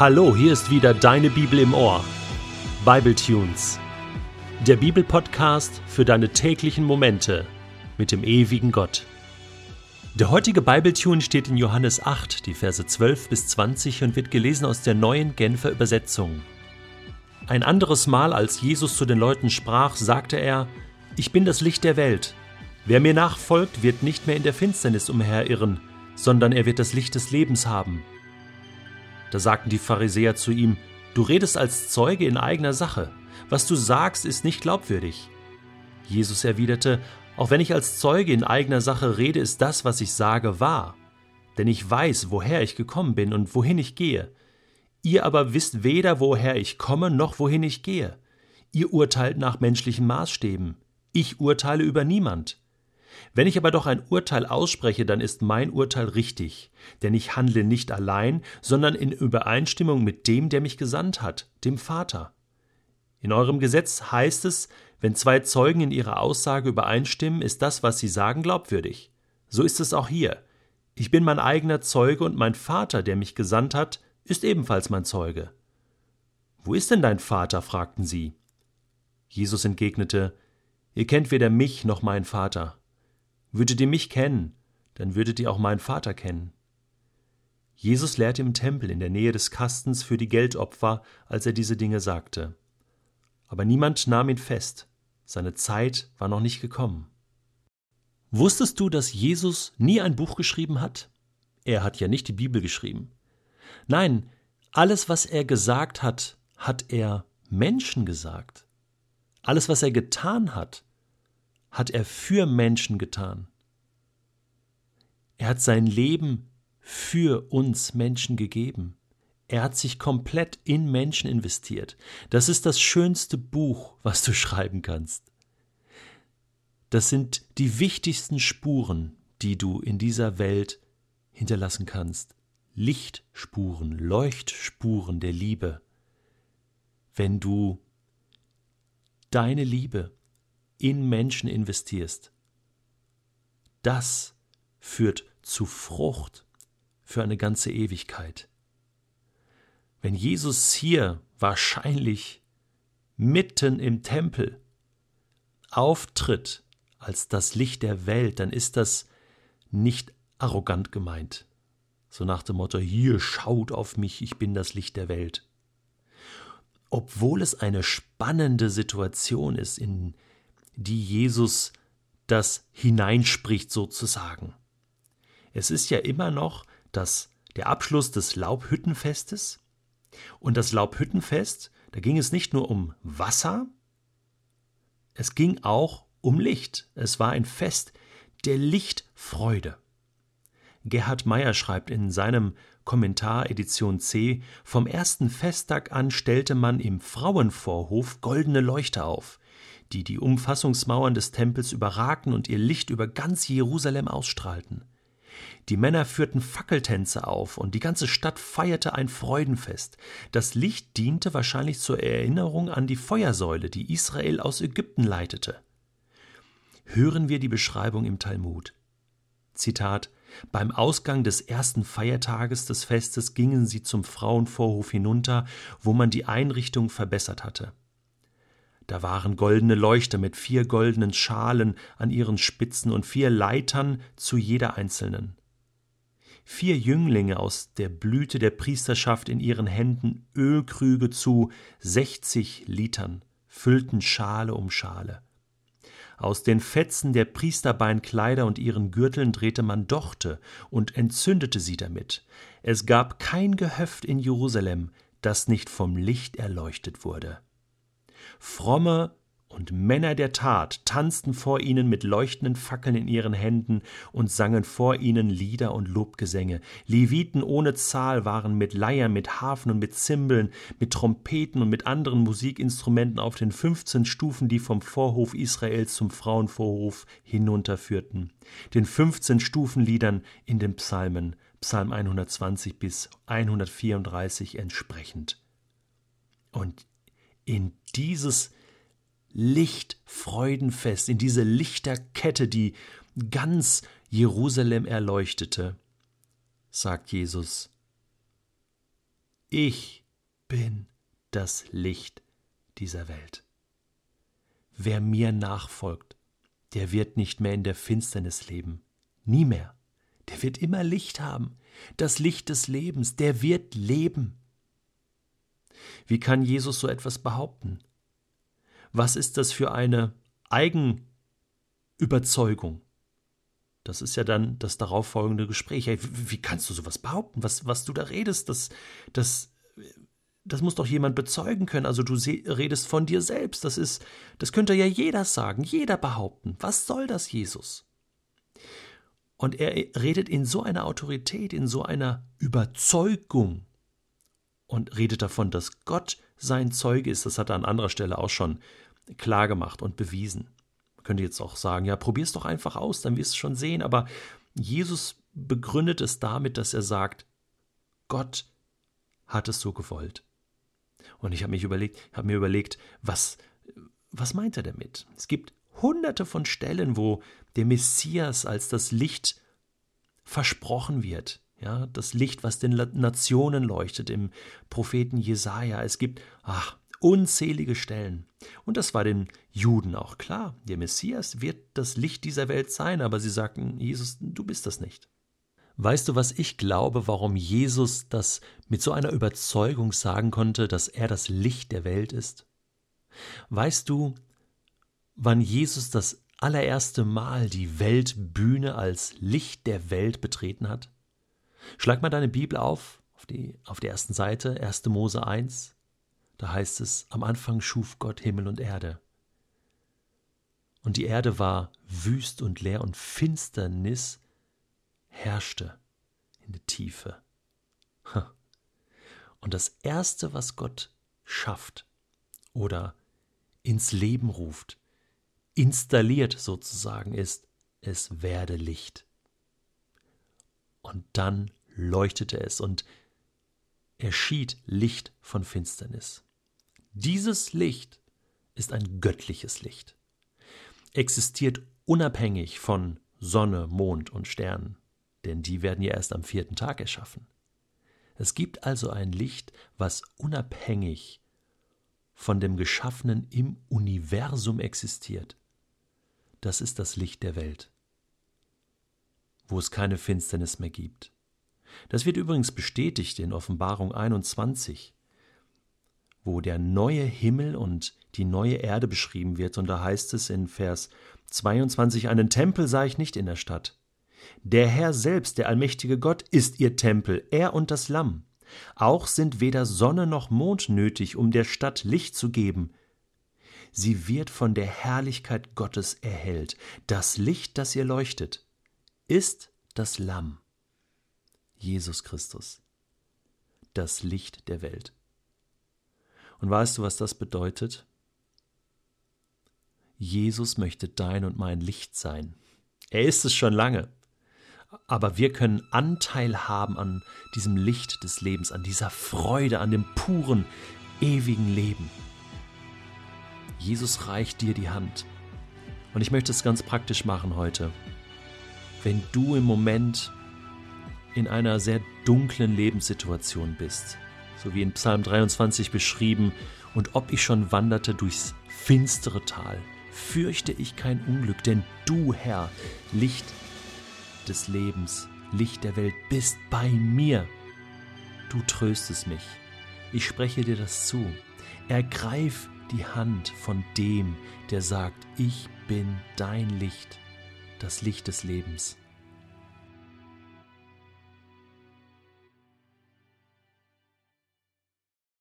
Hallo, hier ist wieder deine Bibel im Ohr. Bible Tunes. Der Bibelpodcast für deine täglichen Momente mit dem ewigen Gott. Der heutige Bibletune steht in Johannes 8, die Verse 12 bis 20 und wird gelesen aus der neuen Genfer Übersetzung. Ein anderes Mal, als Jesus zu den Leuten sprach, sagte er: Ich bin das Licht der Welt. Wer mir nachfolgt, wird nicht mehr in der Finsternis umherirren, sondern er wird das Licht des Lebens haben. Da sagten die Pharisäer zu ihm, Du redest als Zeuge in eigener Sache. Was du sagst, ist nicht glaubwürdig. Jesus erwiderte, Auch wenn ich als Zeuge in eigener Sache rede, ist das, was ich sage, wahr. Denn ich weiß, woher ich gekommen bin und wohin ich gehe. Ihr aber wisst weder, woher ich komme, noch wohin ich gehe. Ihr urteilt nach menschlichen Maßstäben. Ich urteile über niemand. Wenn ich aber doch ein Urteil ausspreche, dann ist mein Urteil richtig, denn ich handle nicht allein, sondern in Übereinstimmung mit dem, der mich gesandt hat, dem Vater. In eurem Gesetz heißt es, wenn zwei Zeugen in ihrer Aussage übereinstimmen, ist das, was sie sagen, glaubwürdig. So ist es auch hier. Ich bin mein eigener Zeuge und mein Vater, der mich gesandt hat, ist ebenfalls mein Zeuge. Wo ist denn dein Vater? fragten sie. Jesus entgegnete, Ihr kennt weder mich noch meinen Vater. Würdet ihr mich kennen, dann würdet ihr auch meinen Vater kennen. Jesus lehrte im Tempel in der Nähe des Kastens für die Geldopfer, als er diese Dinge sagte. Aber niemand nahm ihn fest, seine Zeit war noch nicht gekommen. Wusstest du, dass Jesus nie ein Buch geschrieben hat? Er hat ja nicht die Bibel geschrieben. Nein, alles, was er gesagt hat, hat er Menschen gesagt. Alles, was er getan hat, hat er für Menschen getan. Er hat sein Leben für uns Menschen gegeben. Er hat sich komplett in Menschen investiert. Das ist das schönste Buch, was du schreiben kannst. Das sind die wichtigsten Spuren, die du in dieser Welt hinterlassen kannst. Lichtspuren, Leuchtspuren der Liebe. Wenn du deine Liebe in Menschen investierst. Das führt zu Frucht für eine ganze Ewigkeit. Wenn Jesus hier wahrscheinlich mitten im Tempel auftritt als das Licht der Welt, dann ist das nicht arrogant gemeint. So nach dem Motto, hier schaut auf mich, ich bin das Licht der Welt. Obwohl es eine spannende Situation ist, in die Jesus das hineinspricht sozusagen. Es ist ja immer noch das, der Abschluss des Laubhüttenfestes. Und das Laubhüttenfest, da ging es nicht nur um Wasser, es ging auch um Licht. Es war ein Fest der Lichtfreude. Gerhard Meyer schreibt in seinem Kommentar Edition C Vom ersten Festtag an stellte man im Frauenvorhof goldene Leuchter auf, die die Umfassungsmauern des Tempels überragten und ihr Licht über ganz Jerusalem ausstrahlten. Die Männer führten Fackeltänze auf, und die ganze Stadt feierte ein Freudenfest. Das Licht diente wahrscheinlich zur Erinnerung an die Feuersäule, die Israel aus Ägypten leitete. Hören wir die Beschreibung im Talmud. Zitat Beim Ausgang des ersten Feiertages des Festes gingen sie zum Frauenvorhof hinunter, wo man die Einrichtung verbessert hatte. Da waren goldene Leuchter mit vier goldenen Schalen an ihren Spitzen und vier Leitern zu jeder einzelnen. Vier Jünglinge aus der Blüte der Priesterschaft in ihren Händen Ölkrüge zu sechzig Litern füllten Schale um Schale. Aus den Fetzen der Priesterbeinkleider und ihren Gürteln drehte man Dochte und entzündete sie damit. Es gab kein Gehöft in Jerusalem, das nicht vom Licht erleuchtet wurde. Fromme und Männer der Tat tanzten vor ihnen mit leuchtenden Fackeln in ihren Händen und sangen vor ihnen Lieder und Lobgesänge. Leviten ohne Zahl waren mit Leiern, mit Hafen und mit Zimbeln, mit Trompeten und mit anderen Musikinstrumenten auf den fünfzehn Stufen, die vom Vorhof Israels zum Frauenvorhof hinunterführten. Den fünfzehn Stufenliedern in den Psalmen, Psalm 120 bis 134 entsprechend. Und in dieses Lichtfreudenfest, in diese Lichterkette, die ganz Jerusalem erleuchtete, sagt Jesus, ich bin das Licht dieser Welt. Wer mir nachfolgt, der wird nicht mehr in der Finsternis leben, nie mehr. Der wird immer Licht haben, das Licht des Lebens, der wird leben. Wie kann Jesus so etwas behaupten? Was ist das für eine Eigenüberzeugung? Das ist ja dann das darauffolgende Gespräch. Hey, wie kannst du sowas behaupten? Was, was du da redest, das, das, das muss doch jemand bezeugen können. Also du redest von dir selbst. Das ist, das könnte ja jeder sagen, jeder behaupten. Was soll das, Jesus? Und er redet in so einer Autorität, in so einer Überzeugung und redet davon, dass Gott sein Zeuge ist. Das hat er an anderer Stelle auch schon klar gemacht und bewiesen. Man könnte jetzt auch sagen, ja, probier's doch einfach aus, dann wirst du schon sehen. Aber Jesus begründet es damit, dass er sagt, Gott hat es so gewollt. Und ich habe mich überlegt, habe mir überlegt, was, was meint er damit? Es gibt hunderte von Stellen, wo der Messias als das Licht versprochen wird. Ja, das Licht, was den Nationen leuchtet im Propheten Jesaja. Es gibt, ach, unzählige Stellen. Und das war den Juden auch klar. Der Messias wird das Licht dieser Welt sein, aber sie sagten, Jesus, du bist das nicht. Weißt du, was ich glaube, warum Jesus das mit so einer Überzeugung sagen konnte, dass er das Licht der Welt ist? Weißt du, wann Jesus das allererste Mal die Weltbühne als Licht der Welt betreten hat? Schlag mal deine Bibel auf, auf, die, auf der ersten Seite, 1. Mose 1. Da heißt es, am Anfang schuf Gott Himmel und Erde. Und die Erde war wüst und leer und Finsternis herrschte in der Tiefe. Und das Erste, was Gott schafft oder ins Leben ruft, installiert sozusagen, ist, es werde Licht. Und dann leuchtete es und erschied Licht von Finsternis. Dieses Licht ist ein göttliches Licht, existiert unabhängig von Sonne, Mond und Sternen, denn die werden ja erst am vierten Tag erschaffen. Es gibt also ein Licht, was unabhängig von dem Geschaffenen im Universum existiert. Das ist das Licht der Welt, wo es keine Finsternis mehr gibt. Das wird übrigens bestätigt in Offenbarung 21 wo der neue Himmel und die neue Erde beschrieben wird, und da heißt es in Vers 22, einen Tempel sah ich nicht in der Stadt. Der Herr selbst, der allmächtige Gott, ist ihr Tempel, er und das Lamm. Auch sind weder Sonne noch Mond nötig, um der Stadt Licht zu geben. Sie wird von der Herrlichkeit Gottes erhellt. Das Licht, das ihr leuchtet, ist das Lamm. Jesus Christus, das Licht der Welt. Und weißt du, was das bedeutet? Jesus möchte dein und mein Licht sein. Er ist es schon lange. Aber wir können Anteil haben an diesem Licht des Lebens, an dieser Freude, an dem puren, ewigen Leben. Jesus reicht dir die Hand. Und ich möchte es ganz praktisch machen heute. Wenn du im Moment in einer sehr dunklen Lebenssituation bist, so wie in Psalm 23 beschrieben, und ob ich schon wanderte durchs finstere Tal, fürchte ich kein Unglück, denn du, Herr, Licht des Lebens, Licht der Welt, bist bei mir. Du tröstest mich. Ich spreche dir das zu. Ergreif die Hand von dem, der sagt, ich bin dein Licht, das Licht des Lebens.